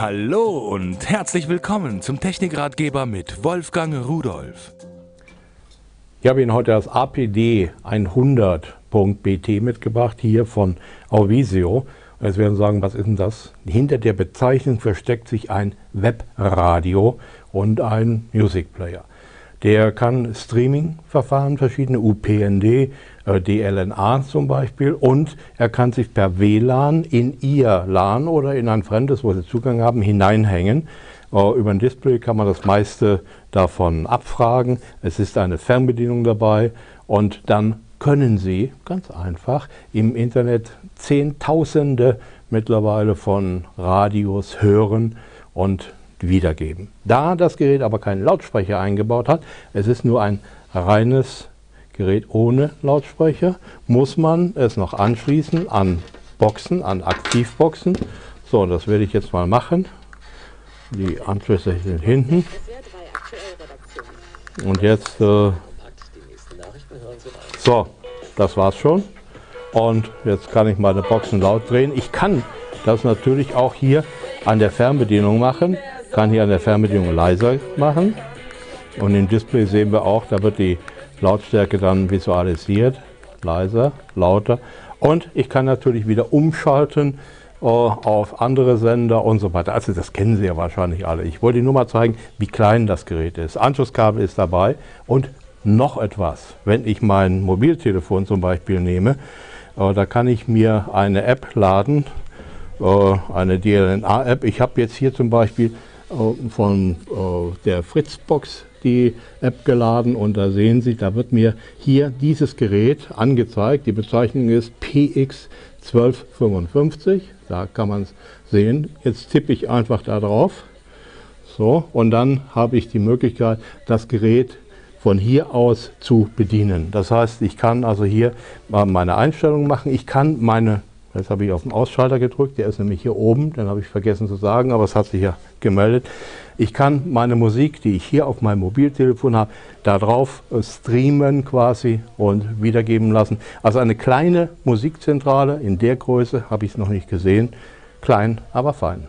Hallo und herzlich willkommen zum Technikratgeber mit Wolfgang Rudolf. Ich habe Ihnen heute das APD 100.bt mitgebracht, hier von Auvisio. Und jetzt werden Sie sagen, was ist denn das? Hinter der Bezeichnung versteckt sich ein Webradio und ein Music Player. Der kann Streaming-Verfahren, verschiedene UPnD, äh, DLNA zum Beispiel, und er kann sich per WLAN in Ihr LAN oder in ein fremdes, wo Sie Zugang haben, hineinhängen. Äh, über ein Display kann man das meiste davon abfragen. Es ist eine Fernbedienung dabei und dann können Sie ganz einfach im Internet Zehntausende mittlerweile von Radios hören und wiedergeben. Da das Gerät aber keinen Lautsprecher eingebaut hat, es ist nur ein reines Gerät ohne Lautsprecher, muss man es noch anschließen an Boxen, an Aktivboxen. So, das werde ich jetzt mal machen. Die Anschlüsse sind hinten. Und jetzt, äh, so, das war's schon. Und jetzt kann ich meine Boxen laut drehen. Ich kann das natürlich auch hier an der Fernbedienung machen kann hier an der Fernbedienung leiser machen. Und im Display sehen wir auch, da wird die Lautstärke dann visualisiert. Leiser, lauter. Und ich kann natürlich wieder umschalten äh, auf andere Sender und so weiter. Also das kennen Sie ja wahrscheinlich alle. Ich wollte Ihnen nur mal zeigen, wie klein das Gerät ist. Anschlusskabel ist dabei und noch etwas. Wenn ich mein Mobiltelefon zum Beispiel nehme, äh, da kann ich mir eine App laden, äh, eine DLNA-App. Ich habe jetzt hier zum Beispiel von äh, der Fritzbox die App geladen und da sehen Sie, da wird mir hier dieses Gerät angezeigt. Die Bezeichnung ist PX1255. Da kann man es sehen. Jetzt tippe ich einfach da drauf. So, und dann habe ich die Möglichkeit, das Gerät von hier aus zu bedienen. Das heißt, ich kann also hier meine Einstellungen machen. Ich kann meine Jetzt habe ich auf den Ausschalter gedrückt, der ist nämlich hier oben, den habe ich vergessen zu sagen, aber es hat sich ja gemeldet. Ich kann meine Musik, die ich hier auf meinem Mobiltelefon habe, darauf streamen quasi und wiedergeben lassen. Also eine kleine Musikzentrale in der Größe habe ich es noch nicht gesehen. Klein, aber fein.